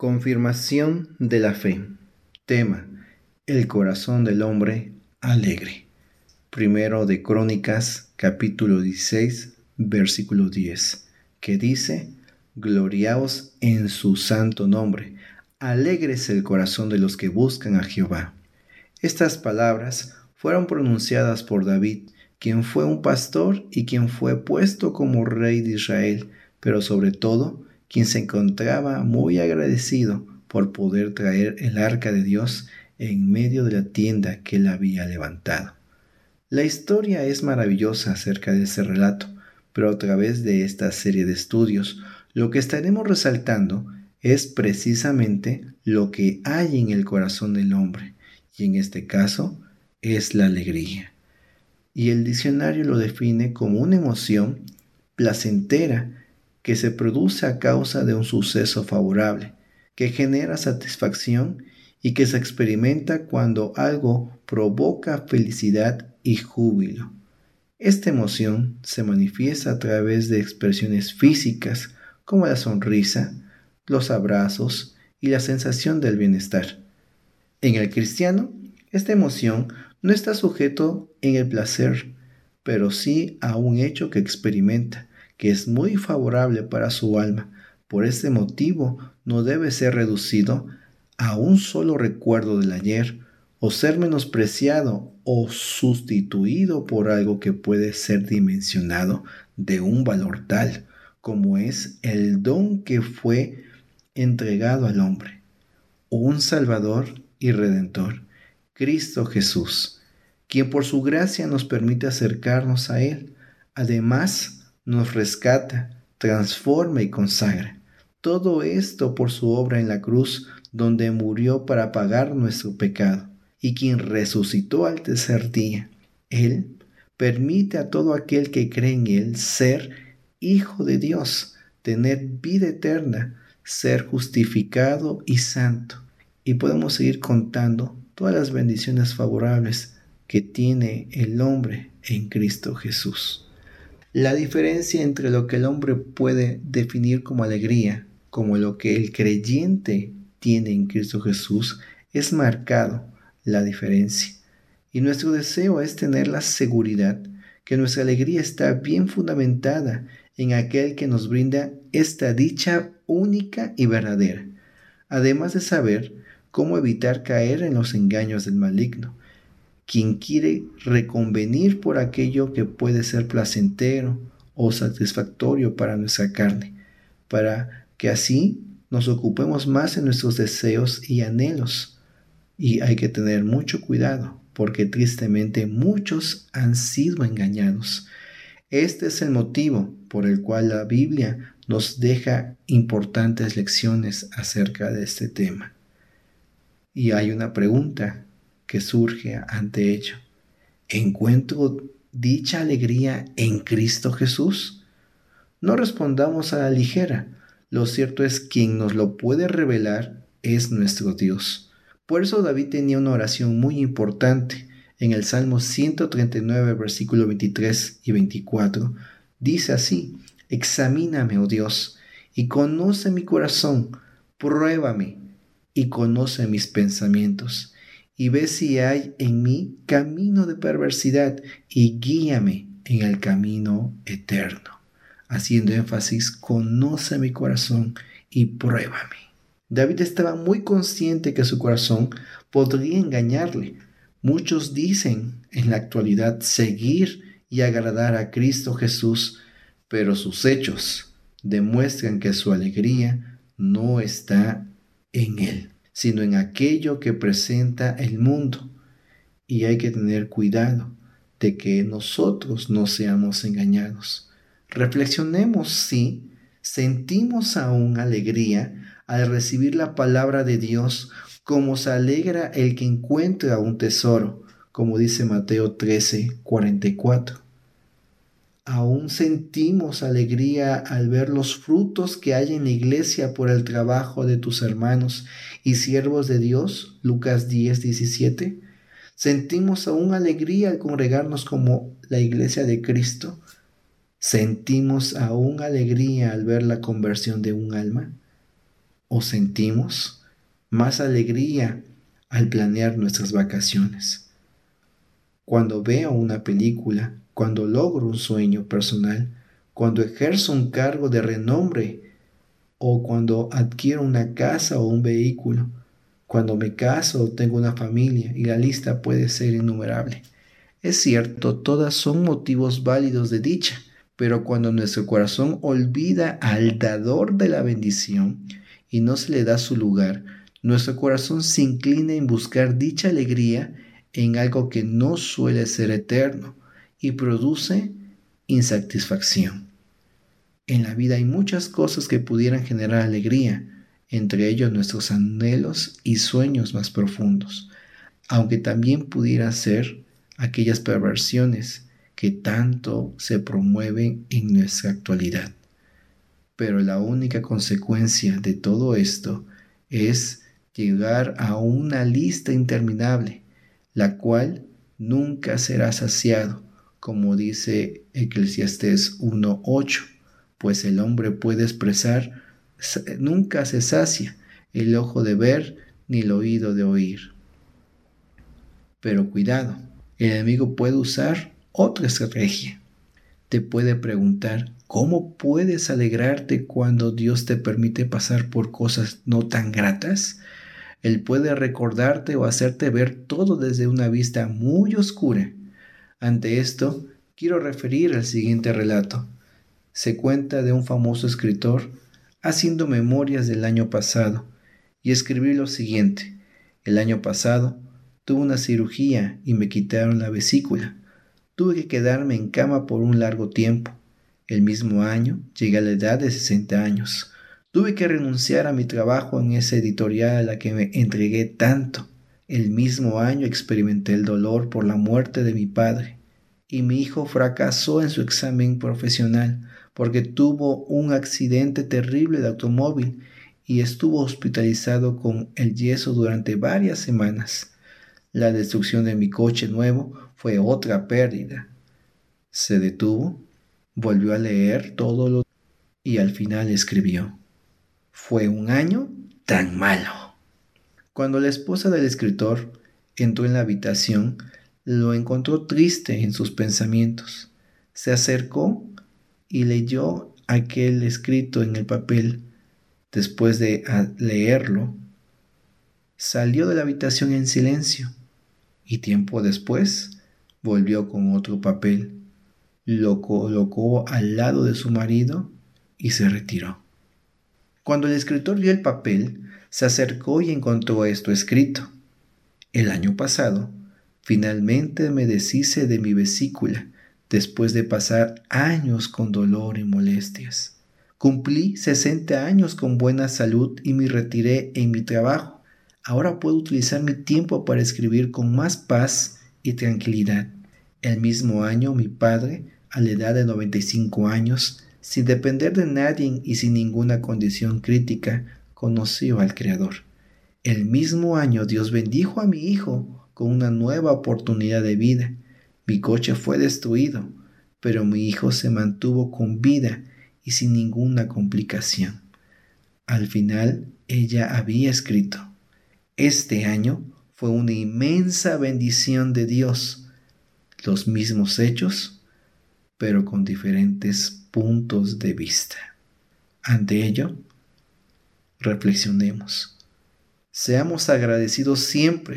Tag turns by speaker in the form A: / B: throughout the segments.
A: Confirmación de la fe. Tema. El corazón del hombre alegre. Primero de Crónicas, capítulo 16, versículo 10, que dice, Gloriaos en su santo nombre, alegres el corazón de los que buscan a Jehová. Estas palabras fueron pronunciadas por David, quien fue un pastor y quien fue puesto como rey de Israel, pero sobre todo, quien se encontraba muy agradecido por poder traer el arca de Dios en medio de la tienda que él había levantado. La historia es maravillosa acerca de ese relato, pero a través de esta serie de estudios, lo que estaremos resaltando es precisamente lo que hay en el corazón del hombre, y en este caso es la alegría. Y el diccionario lo define como una emoción placentera que se produce a causa de un suceso favorable, que genera satisfacción y que se experimenta cuando algo provoca felicidad y júbilo. Esta emoción se manifiesta a través de expresiones físicas como la sonrisa, los abrazos y la sensación del bienestar. En el cristiano, esta emoción no está sujeto en el placer, pero sí a un hecho que experimenta, que es muy favorable para su alma. Por este motivo no debe ser reducido a un solo recuerdo del ayer o ser menospreciado o sustituido por algo que puede ser dimensionado de un valor tal como es el don que fue entregado al hombre, un Salvador y Redentor, Cristo Jesús, quien por su gracia nos permite acercarnos a Él. Además, nos rescata, transforma y consagra. Todo esto por su obra en la cruz, donde murió para pagar nuestro pecado, y quien resucitó al tercer día. Él permite a todo aquel que cree en Él ser hijo de Dios, tener vida eterna, ser justificado y santo. Y podemos seguir contando todas las bendiciones favorables que tiene el hombre en Cristo Jesús. La diferencia entre lo que el hombre puede definir como alegría, como lo que el creyente tiene en Cristo Jesús, es marcado la diferencia. Y nuestro deseo es tener la seguridad que nuestra alegría está bien fundamentada en aquel que nos brinda esta dicha única y verdadera, además de saber cómo evitar caer en los engaños del maligno quien quiere reconvenir por aquello que puede ser placentero o satisfactorio para nuestra carne, para que así nos ocupemos más en nuestros deseos y anhelos. Y hay que tener mucho cuidado, porque tristemente muchos han sido engañados. Este es el motivo por el cual la Biblia nos deja importantes lecciones acerca de este tema. Y hay una pregunta que surge ante ello. ¿Encuentro dicha alegría en Cristo Jesús? No respondamos a la ligera. Lo cierto es quien nos lo puede revelar es nuestro Dios. Por eso David tenía una oración muy importante. En el Salmo 139, versículo 23 y 24, dice así, Examíname, oh Dios, y conoce mi corazón, pruébame y conoce mis pensamientos y ve si hay en mí camino de perversidad y guíame en el camino eterno. Haciendo énfasis, conoce mi corazón y pruébame. David estaba muy consciente que su corazón podría engañarle. Muchos dicen en la actualidad seguir y agradar a Cristo Jesús, pero sus hechos demuestran que su alegría no está en Él sino en aquello que presenta el mundo. Y hay que tener cuidado de que nosotros no seamos engañados. Reflexionemos si sentimos aún alegría al recibir la palabra de Dios como se alegra el que encuentra un tesoro, como dice Mateo 13, 44 aún sentimos alegría al ver los frutos que hay en la iglesia por el trabajo de tus hermanos y siervos de Dios, Lucas 10, 17. Sentimos aún alegría al congregarnos como la iglesia de Cristo. Sentimos aún alegría al ver la conversión de un alma. o sentimos más alegría al planear nuestras vacaciones. Cuando veo una película, cuando logro un sueño personal, cuando ejerzo un cargo de renombre o cuando adquiero una casa o un vehículo, cuando me caso o tengo una familia y la lista puede ser innumerable. Es cierto, todas son motivos válidos de dicha, pero cuando nuestro corazón olvida al dador de la bendición y no se le da su lugar, nuestro corazón se inclina en buscar dicha alegría en algo que no suele ser eterno y produce insatisfacción. En la vida hay muchas cosas que pudieran generar alegría, entre ellos nuestros anhelos y sueños más profundos, aunque también pudiera ser aquellas perversiones que tanto se promueven en nuestra actualidad. Pero la única consecuencia de todo esto es llegar a una lista interminable, la cual nunca será saciado, como dice Eclesiastés 1.8, pues el hombre puede expresar, nunca se sacia el ojo de ver ni el oído de oír. Pero cuidado, el enemigo puede usar otra estrategia. Te puede preguntar, ¿cómo puedes alegrarte cuando Dios te permite pasar por cosas no tan gratas? Él puede recordarte o hacerte ver todo desde una vista muy oscura. Ante esto, quiero referir al siguiente relato. Se cuenta de un famoso escritor haciendo memorias del año pasado y escribí lo siguiente. El año pasado tuve una cirugía y me quitaron la vesícula. Tuve que quedarme en cama por un largo tiempo. El mismo año llegué a la edad de 60 años. Tuve que renunciar a mi trabajo en esa editorial a la que me entregué tanto. El mismo año experimenté el dolor por la muerte de mi padre y mi hijo fracasó en su examen profesional porque tuvo un accidente terrible de automóvil y estuvo hospitalizado con el yeso durante varias semanas. La destrucción de mi coche nuevo fue otra pérdida. Se detuvo, volvió a leer todo lo y al final escribió. Fue un año tan malo. Cuando la esposa del escritor entró en la habitación, lo encontró triste en sus pensamientos. Se acercó y leyó aquel escrito en el papel. Después de leerlo, salió de la habitación en silencio y tiempo después volvió con otro papel, lo colocó al lado de su marido y se retiró. Cuando el escritor vio el papel, se acercó y encontró esto escrito. El año pasado, finalmente me deshice de mi vesícula después de pasar años con dolor y molestias. Cumplí 60 años con buena salud y me retiré en mi trabajo. Ahora puedo utilizar mi tiempo para escribir con más paz y tranquilidad. El mismo año mi padre, a la edad de 95 años, sin depender de nadie y sin ninguna condición crítica, conoció al Creador. El mismo año Dios bendijo a mi hijo con una nueva oportunidad de vida. Mi coche fue destruido, pero mi hijo se mantuvo con vida y sin ninguna complicación. Al final, ella había escrito, este año fue una inmensa bendición de Dios. Los mismos hechos, pero con diferentes puntos de vista. Ante ello, reflexionemos. Seamos agradecidos siempre,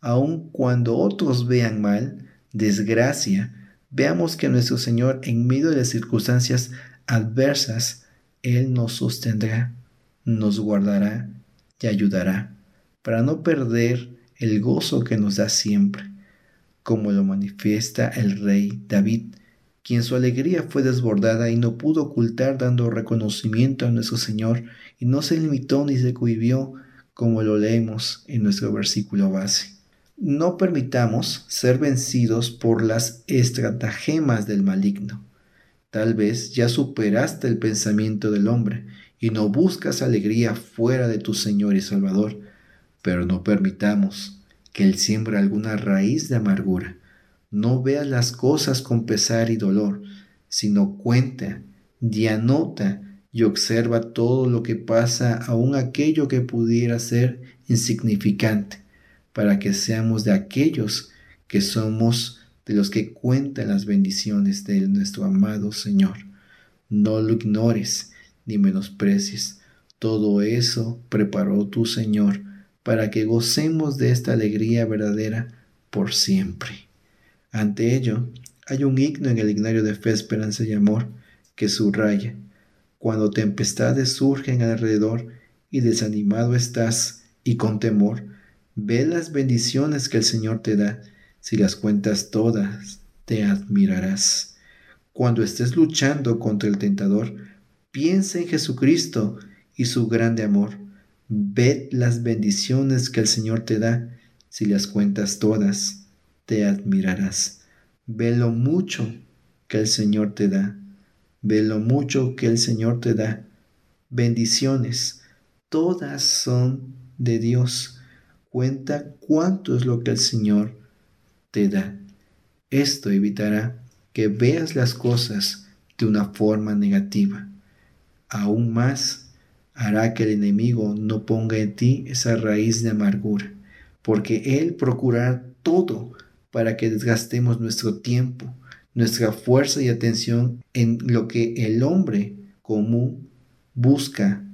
A: aun cuando otros vean mal, desgracia, veamos que nuestro Señor en medio de las circunstancias adversas, Él nos sostendrá, nos guardará y ayudará para no perder el gozo que nos da siempre, como lo manifiesta el rey David quien su alegría fue desbordada y no pudo ocultar dando reconocimiento a nuestro Señor y no se limitó ni se cohibió como lo leemos en nuestro versículo base. No permitamos ser vencidos por las estratagemas del maligno. Tal vez ya superaste el pensamiento del hombre y no buscas alegría fuera de tu Señor y Salvador, pero no permitamos que Él siembre alguna raíz de amargura no veas las cosas con pesar y dolor, sino cuenta y anota y observa todo lo que pasa, aun aquello que pudiera ser insignificante, para que seamos de aquellos que somos de los que cuentan las bendiciones de nuestro amado Señor. No lo ignores ni menosprecies. Todo eso preparó tu Señor para que gocemos de esta alegría verdadera por siempre. Ante ello, hay un himno en el ignario de fe, esperanza y amor que subraya, cuando tempestades surgen alrededor y desanimado estás y con temor, ve las bendiciones que el Señor te da, si las cuentas todas, te admirarás. Cuando estés luchando contra el tentador, piensa en Jesucristo y su grande amor. Ved las bendiciones que el Señor te da, si las cuentas todas, te admirarás. Ve lo mucho que el Señor te da. Ve lo mucho que el Señor te da. Bendiciones, todas son de Dios. Cuenta cuánto es lo que el Señor te da. Esto evitará que veas las cosas de una forma negativa. Aún más, hará que el enemigo no ponga en ti esa raíz de amargura, porque él procurará todo para que desgastemos nuestro tiempo, nuestra fuerza y atención en lo que el hombre común busca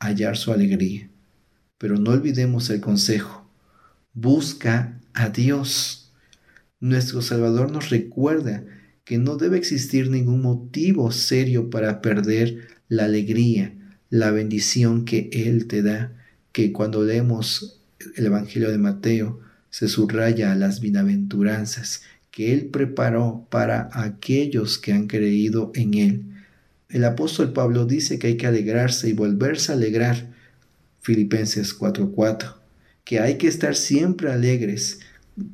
A: hallar su alegría. Pero no olvidemos el consejo. Busca a Dios. Nuestro Salvador nos recuerda que no debe existir ningún motivo serio para perder la alegría, la bendición que Él te da, que cuando leemos el Evangelio de Mateo se subraya las bienaventuranzas que Él preparó para aquellos que han creído en Él. El apóstol Pablo dice que hay que alegrarse y volverse a alegrar. Filipenses 4:4. Que hay que estar siempre alegres.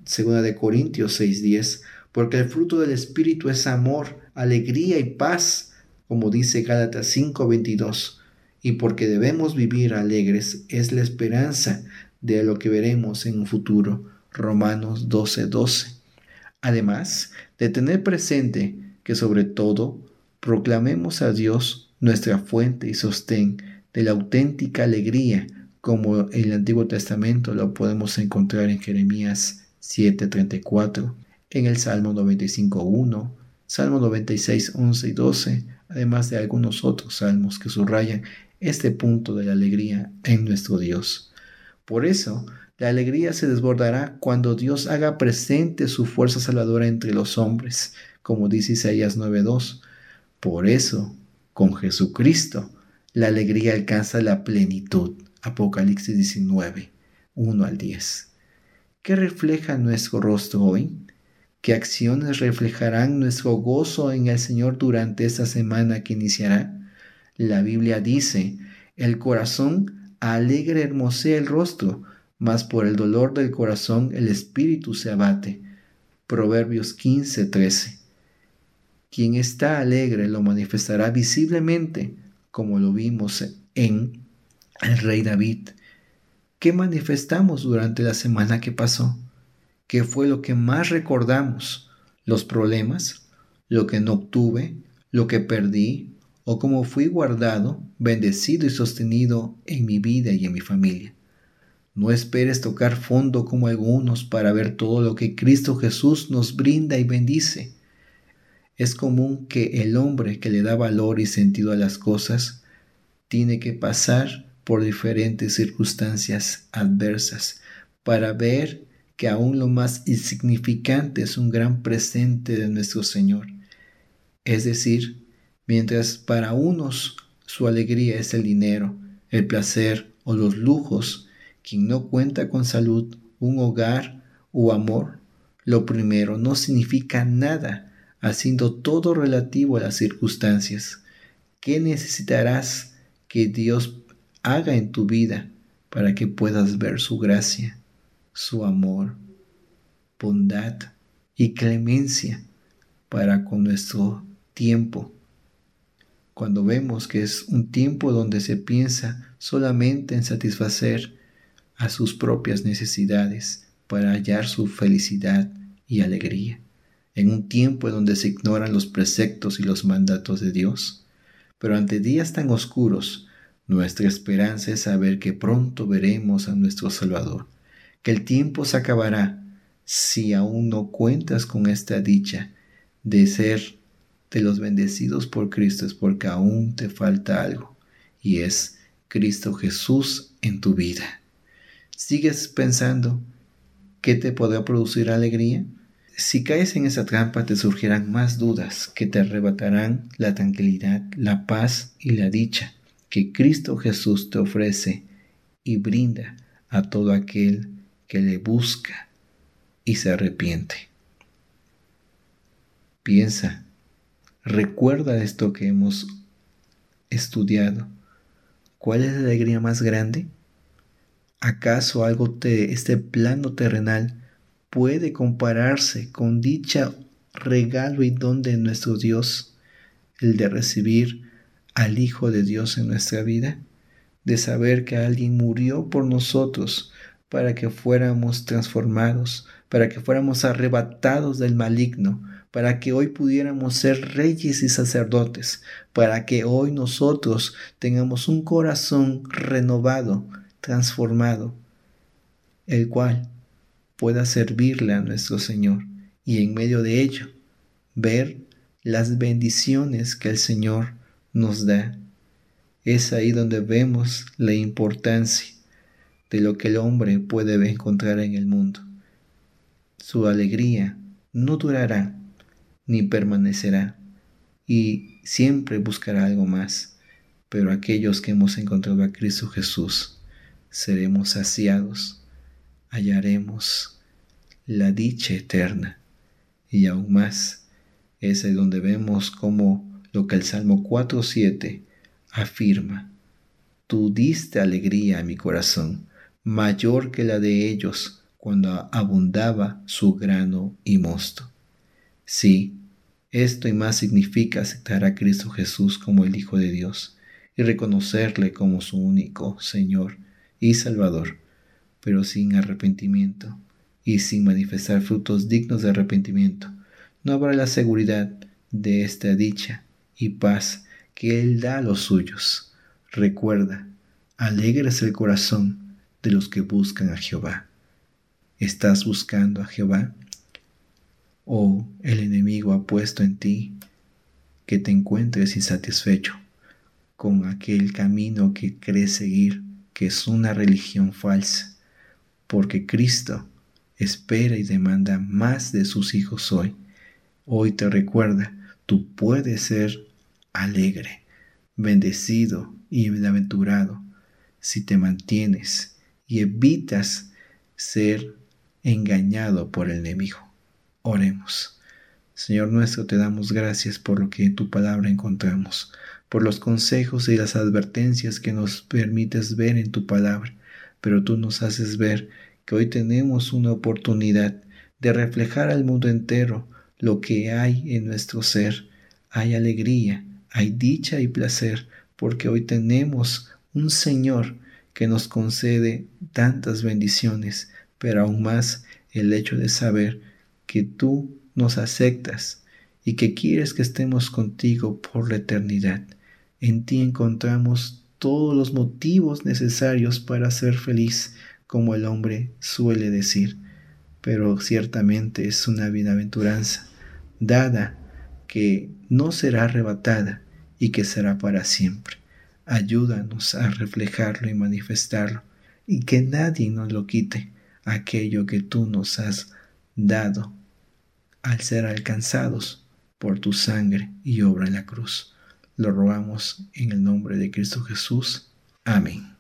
A: Segunda de Corintios 6:10. Porque el fruto del Espíritu es amor, alegría y paz, como dice Gálatas 5:22. Y porque debemos vivir alegres es la esperanza de lo que veremos en un futuro. Romanos 12:12. Además de tener presente que sobre todo proclamemos a Dios nuestra fuente y sostén de la auténtica alegría, como en el Antiguo Testamento lo podemos encontrar en Jeremías 7:34, en el Salmo 95:1, Salmo 96, 11 y 12, además de algunos otros salmos que subrayan este punto de la alegría en nuestro Dios. Por eso, la alegría se desbordará cuando Dios haga presente su fuerza salvadora entre los hombres, como dice Isaías 9:2. Por eso, con Jesucristo, la alegría alcanza la plenitud. Apocalipsis 19, 1 al 10. ¿Qué refleja nuestro rostro hoy? ¿Qué acciones reflejarán nuestro gozo en el Señor durante esta semana que iniciará? La Biblia dice, el corazón alegre hermosea el rostro, mas por el dolor del corazón el espíritu se abate. Proverbios 15, 13. Quien está alegre lo manifestará visiblemente, como lo vimos en el rey David. ¿Qué manifestamos durante la semana que pasó? ¿Qué fue lo que más recordamos? ¿Los problemas? ¿Lo que no obtuve? ¿Lo que perdí? ¿O cómo fui guardado, bendecido y sostenido en mi vida y en mi familia? No esperes tocar fondo como algunos para ver todo lo que Cristo Jesús nos brinda y bendice. Es común que el hombre que le da valor y sentido a las cosas tiene que pasar por diferentes circunstancias adversas para ver que aún lo más insignificante es un gran presente de nuestro Señor. Es decir, mientras para unos su alegría es el dinero, el placer o los lujos, quien no cuenta con salud, un hogar o amor, lo primero no significa nada, haciendo todo relativo a las circunstancias. ¿Qué necesitarás que Dios haga en tu vida para que puedas ver su gracia, su amor, bondad y clemencia para con nuestro tiempo? Cuando vemos que es un tiempo donde se piensa solamente en satisfacer a sus propias necesidades para hallar su felicidad y alegría, en un tiempo donde se ignoran los preceptos y los mandatos de Dios. pero ante días tan oscuros, nuestra esperanza es saber que pronto veremos a nuestro Salvador, que el tiempo se acabará si aún no cuentas con esta dicha de ser de los bendecidos por Cristo es porque aún te falta algo y es Cristo Jesús en tu vida. ¿Sigues pensando qué te podrá producir alegría? Si caes en esa trampa te surgirán más dudas que te arrebatarán la tranquilidad, la paz y la dicha que Cristo Jesús te ofrece y brinda a todo aquel que le busca y se arrepiente. Piensa, recuerda esto que hemos estudiado. ¿Cuál es la alegría más grande? ¿Acaso algo de este plano terrenal puede compararse con dicha regalo y don de nuestro Dios, el de recibir al Hijo de Dios en nuestra vida, de saber que alguien murió por nosotros para que fuéramos transformados, para que fuéramos arrebatados del maligno, para que hoy pudiéramos ser reyes y sacerdotes, para que hoy nosotros tengamos un corazón renovado, transformado, el cual pueda servirle a nuestro Señor y en medio de ello ver las bendiciones que el Señor nos da. Es ahí donde vemos la importancia de lo que el hombre puede encontrar en el mundo. Su alegría no durará ni permanecerá y siempre buscará algo más. Pero aquellos que hemos encontrado a Cristo Jesús, seremos saciados hallaremos la dicha eterna. Y aún más, es donde vemos como lo que el Salmo 4.7 afirma. Tú diste alegría a mi corazón, mayor que la de ellos cuando abundaba su grano y mosto. Sí, esto y más significa aceptar a Cristo Jesús como el Hijo de Dios y reconocerle como su único Señor y Salvador pero sin arrepentimiento y sin manifestar frutos dignos de arrepentimiento, no habrá la seguridad de esta dicha y paz que Él da a los suyos. Recuerda, alegre es el corazón de los que buscan a Jehová. ¿Estás buscando a Jehová? ¿O el enemigo ha puesto en ti que te encuentres insatisfecho con aquel camino que crees seguir, que es una religión falsa? porque Cristo espera y demanda más de sus hijos hoy. Hoy te recuerda, tú puedes ser alegre, bendecido y bienaventurado si te mantienes y evitas ser engañado por el enemigo. Oremos. Señor nuestro, te damos gracias por lo que en tu palabra encontramos, por los consejos y las advertencias que nos permites ver en tu palabra pero tú nos haces ver que hoy tenemos una oportunidad de reflejar al mundo entero lo que hay en nuestro ser. Hay alegría, hay dicha y placer, porque hoy tenemos un Señor que nos concede tantas bendiciones, pero aún más el hecho de saber que tú nos aceptas y que quieres que estemos contigo por la eternidad. En ti encontramos todos los motivos necesarios para ser feliz, como el hombre suele decir, pero ciertamente es una bienaventuranza dada que no será arrebatada y que será para siempre. Ayúdanos a reflejarlo y manifestarlo, y que nadie nos lo quite, aquello que tú nos has dado al ser alcanzados por tu sangre y obra en la cruz. Lo rogamos en el nombre de Cristo Jesús. Amén.